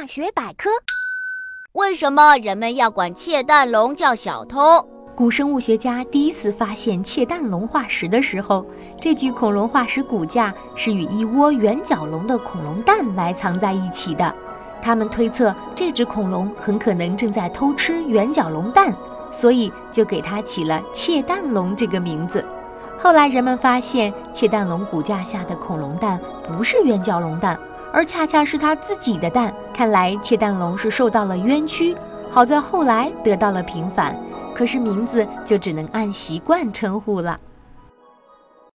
大学百科：为什么人们要管窃蛋龙叫小偷？古生物学家第一次发现窃蛋龙化石的时候，这具恐龙化石骨架是与一窝圆角龙的恐龙蛋埋藏在一起的。他们推测这只恐龙很可能正在偷吃圆角龙蛋，所以就给它起了窃蛋龙这个名字。后来人们发现，窃蛋龙骨架下的恐龙蛋不是圆角龙蛋，而恰恰是他自己的蛋。看来窃蛋龙是受到了冤屈，好在后来得到了平反。可是名字就只能按习惯称呼了。